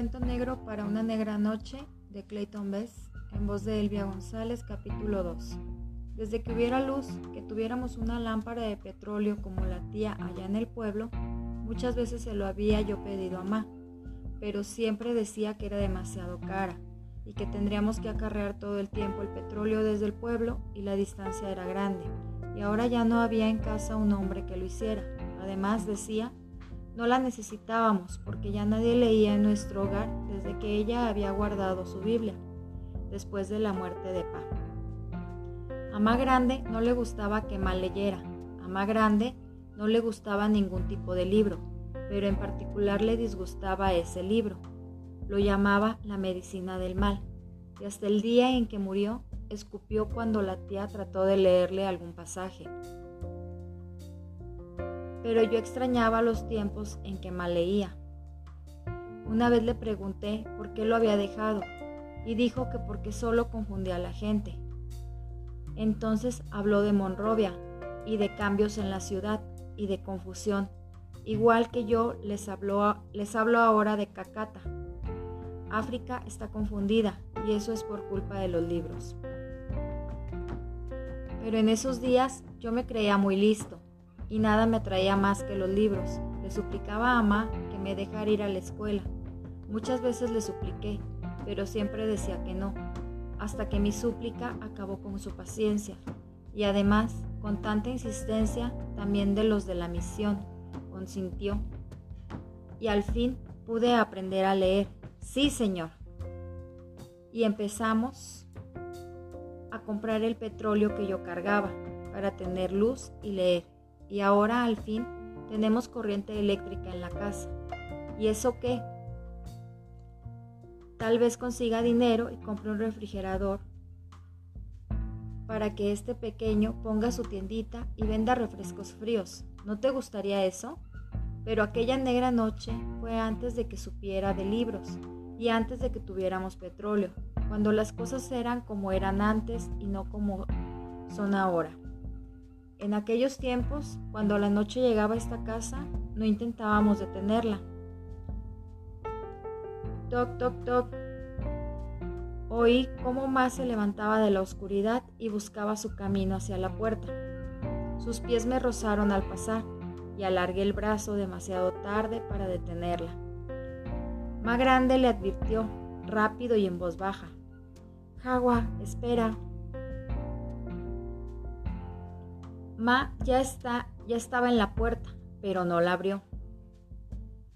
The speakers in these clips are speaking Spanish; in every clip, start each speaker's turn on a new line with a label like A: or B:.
A: Cuento negro para una negra noche de Clayton Bess, en voz de Elvia González, capítulo 2. Desde que hubiera luz, que tuviéramos una lámpara de petróleo como la tía allá en el pueblo, muchas veces se lo había yo pedido a Ma, pero siempre decía que era demasiado cara y que tendríamos que acarrear todo el tiempo el petróleo desde el pueblo y la distancia era grande, y ahora ya no había en casa un hombre que lo hiciera. Además decía no la necesitábamos porque ya nadie leía en nuestro hogar desde que ella había guardado su Biblia, después de la muerte de Pa. A Ma Grande no le gustaba que mal leyera, a Ma Grande no le gustaba ningún tipo de libro, pero en particular le disgustaba ese libro. Lo llamaba la medicina del mal, y hasta el día en que murió, escupió cuando la tía trató de leerle algún pasaje pero yo extrañaba los tiempos en que mal leía. Una vez le pregunté por qué lo había dejado y dijo que porque solo confundía a la gente. Entonces habló de Monrovia y de cambios en la ciudad y de confusión, igual que yo les les hablo ahora de Cacata. África está confundida y eso es por culpa de los libros. Pero en esos días yo me creía muy listo y nada me atraía más que los libros. Le suplicaba a mamá que me dejara ir a la escuela. Muchas veces le supliqué, pero siempre decía que no, hasta que mi súplica acabó con su paciencia y además, con tanta insistencia, también de los de la misión, consintió. Y al fin pude aprender a leer. Sí, señor. Y empezamos a comprar el petróleo que yo cargaba para tener luz y leer y ahora al fin tenemos corriente eléctrica en la casa. ¿Y eso qué? Tal vez consiga dinero y compre un refrigerador para que este pequeño ponga su tiendita y venda refrescos fríos. ¿No te gustaría eso? Pero aquella negra noche fue antes de que supiera de libros y antes de que tuviéramos petróleo, cuando las cosas eran como eran antes y no como son ahora. En aquellos tiempos, cuando la noche llegaba a esta casa, no intentábamos detenerla. Toc, toc, toc. Oí cómo más se levantaba de la oscuridad y buscaba su camino hacia la puerta. Sus pies me rozaron al pasar y alargué el brazo demasiado tarde para detenerla. Más grande le advirtió, rápido y en voz baja. Jagua, espera, Ma ya está, ya estaba en la puerta, pero no la abrió.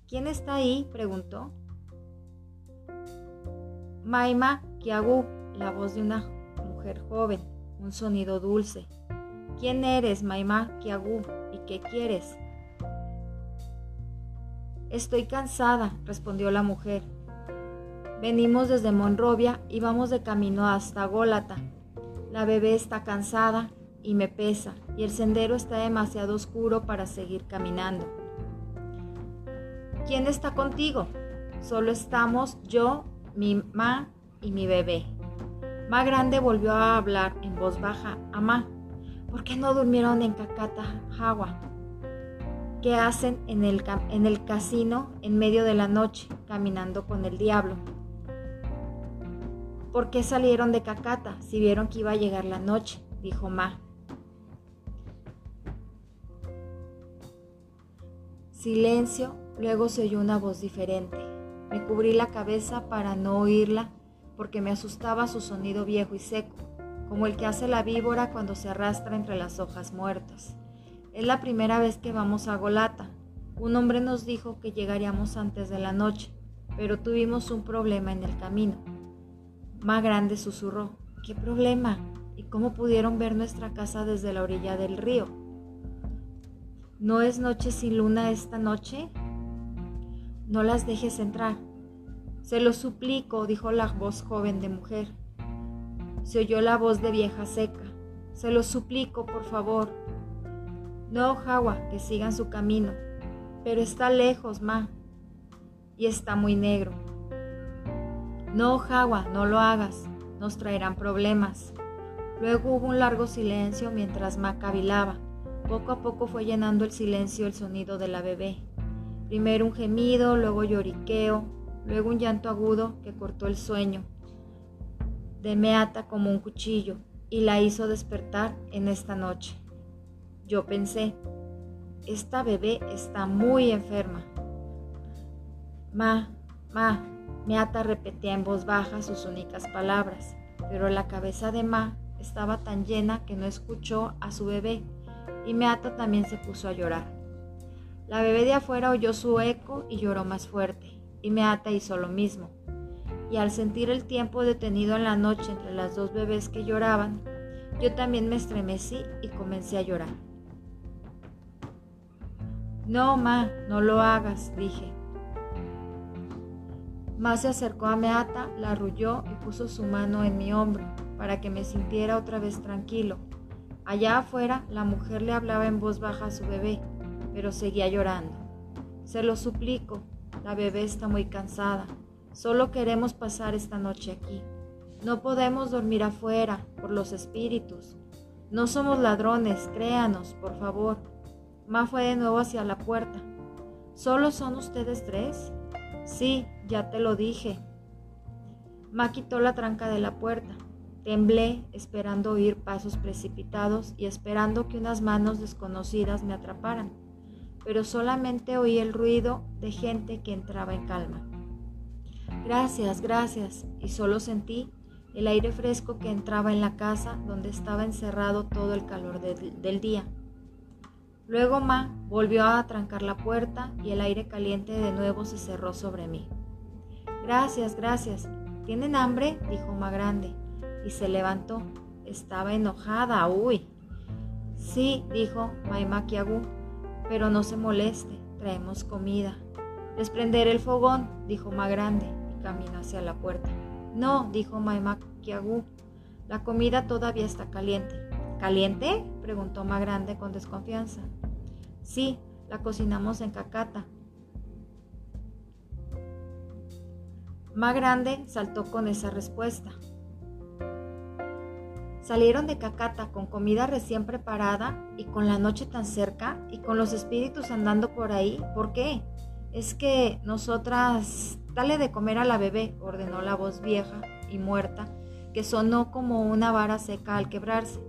A: ¿Quién está ahí? preguntó. Maima Kiagu, la voz de una mujer joven, un sonido dulce. ¿Quién eres, Maima Kiagu? ¿Y qué quieres? Estoy cansada, respondió la mujer. Venimos desde Monrovia y vamos de camino hasta Gólata. La bebé está cansada y me pesa, y el sendero está demasiado oscuro para seguir caminando. ¿Quién está contigo? Solo estamos yo, mi ma y mi bebé. Ma grande volvió a hablar en voz baja a ma. ¿Por qué no durmieron en Cacata, Jagua? ¿Qué hacen en el, en el casino en medio de la noche, caminando con el diablo? ¿Por qué salieron de Cacata si vieron que iba a llegar la noche? dijo Ma. Silencio, luego se oyó una voz diferente. Me cubrí la cabeza para no oírla porque me asustaba su sonido viejo y seco, como el que hace la víbora cuando se arrastra entre las hojas muertas. Es la primera vez que vamos a Golata. Un hombre nos dijo que llegaríamos antes de la noche, pero tuvimos un problema en el camino. Más grande susurró, ¿qué problema? ¿Y cómo pudieron ver nuestra casa desde la orilla del río? ¿No es noche sin luna esta noche? No las dejes entrar. Se lo suplico, dijo la voz joven de mujer. Se oyó la voz de vieja seca. Se lo suplico, por favor. No, Jawa, que sigan su camino. Pero está lejos, ma. Y está muy negro. No, Jawa, no lo hagas. Nos traerán problemas. Luego hubo un largo silencio mientras Ma cavilaba. Poco a poco fue llenando el silencio el sonido de la bebé. Primero un gemido, luego lloriqueo, luego un llanto agudo que cortó el sueño de Meata como un cuchillo y la hizo despertar en esta noche. Yo pensé, esta bebé está muy enferma. Ma, ma, Meata repetía en voz baja sus únicas palabras, pero la cabeza de Ma estaba tan llena que no escuchó a su bebé y Meata también se puso a llorar. La bebé de afuera oyó su eco y lloró más fuerte, y Meata hizo lo mismo. Y al sentir el tiempo detenido en la noche entre las dos bebés que lloraban, yo también me estremecí y comencé a llorar. No, Ma, no lo hagas, dije. Ma se acercó a Meata, la arrulló y puso su mano en mi hombro para que me sintiera otra vez tranquilo. Allá afuera, la mujer le hablaba en voz baja a su bebé, pero seguía llorando. Se lo suplico, la bebé está muy cansada. Solo queremos pasar esta noche aquí. No podemos dormir afuera por los espíritus. No somos ladrones, créanos, por favor. Ma fue de nuevo hacia la puerta. ¿Solo son ustedes tres? Sí, ya te lo dije. Ma quitó la tranca de la puerta. Temblé esperando oír pasos precipitados y esperando que unas manos desconocidas me atraparan, pero solamente oí el ruido de gente que entraba en calma. Gracias, gracias, y solo sentí el aire fresco que entraba en la casa donde estaba encerrado todo el calor del día. Luego Ma volvió a trancar la puerta y el aire caliente de nuevo se cerró sobre mí. Gracias, gracias. ¿Tienen hambre? dijo Ma grande y se levantó. Estaba enojada, uy. Sí, dijo Maimakiagu, pero no se moleste, traemos comida. Desprender el fogón, dijo Ma grande y caminó hacia la puerta. No, dijo Maimakiagu, la comida todavía está caliente. ¿Caliente? preguntó Ma grande con desconfianza. Sí, la cocinamos en cacata. Ma grande saltó con esa respuesta. Salieron de Cacata con comida recién preparada y con la noche tan cerca y con los espíritus andando por ahí. ¿Por qué? Es que nosotras... Dale de comer a la bebé, ordenó la voz vieja y muerta, que sonó como una vara seca al quebrarse.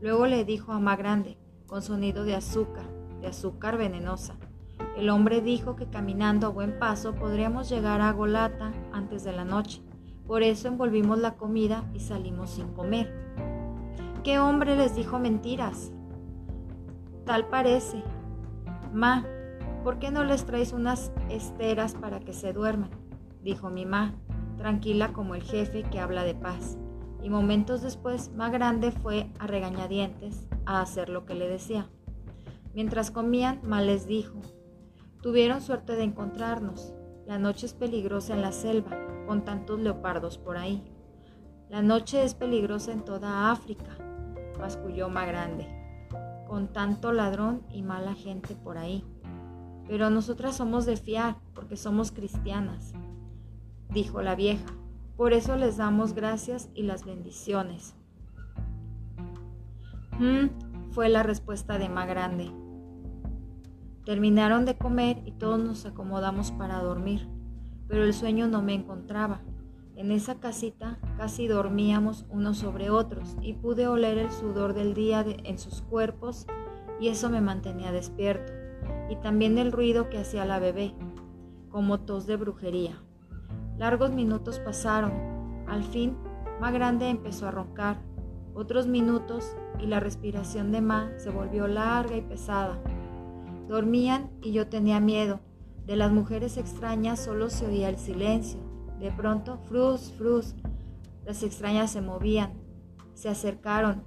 A: Luego le dijo a Ma grande, con sonido de azúcar, de azúcar venenosa. El hombre dijo que caminando a buen paso podríamos llegar a Golata antes de la noche. Por eso envolvimos la comida y salimos sin comer. ¿Qué hombre les dijo mentiras? Tal parece. Ma, ¿por qué no les traes unas esteras para que se duerman? Dijo mi ma, tranquila como el jefe que habla de paz. Y momentos después, Ma grande fue a regañadientes a hacer lo que le decía. Mientras comían, Mal les dijo, tuvieron suerte de encontrarnos. La noche es peligrosa en la selva, con tantos leopardos por ahí. La noche es peligrosa en toda África, masculló grande, con tanto ladrón y mala gente por ahí. Pero nosotras somos de fiar, porque somos cristianas, dijo la vieja. Por eso les damos gracias y las bendiciones. Mm, fue la respuesta de grande. Terminaron de comer y todos nos acomodamos para dormir, pero el sueño no me encontraba. En esa casita casi dormíamos unos sobre otros y pude oler el sudor del día en sus cuerpos y eso me mantenía despierto. Y también el ruido que hacía la bebé, como tos de brujería. Largos minutos pasaron. Al fin, Ma grande empezó a roncar. Otros minutos y la respiración de Ma se volvió larga y pesada. Dormían y yo tenía miedo. De las mujeres extrañas solo se oía el silencio. De pronto, frus, frus. Las extrañas se movían. Se acercaron.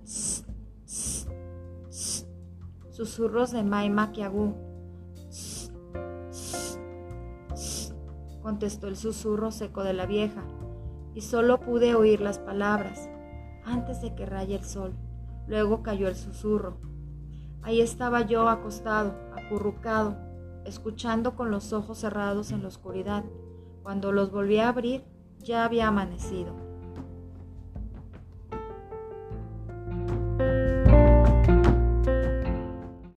A: Susurros de Mai Makiagu. Contestó el susurro seco de la vieja. Y solo pude oír las palabras. Antes de que raye el sol. Luego cayó el susurro. Ahí estaba yo acostado, acurrucado, escuchando con los ojos cerrados en la oscuridad. Cuando los volví a abrir, ya había amanecido.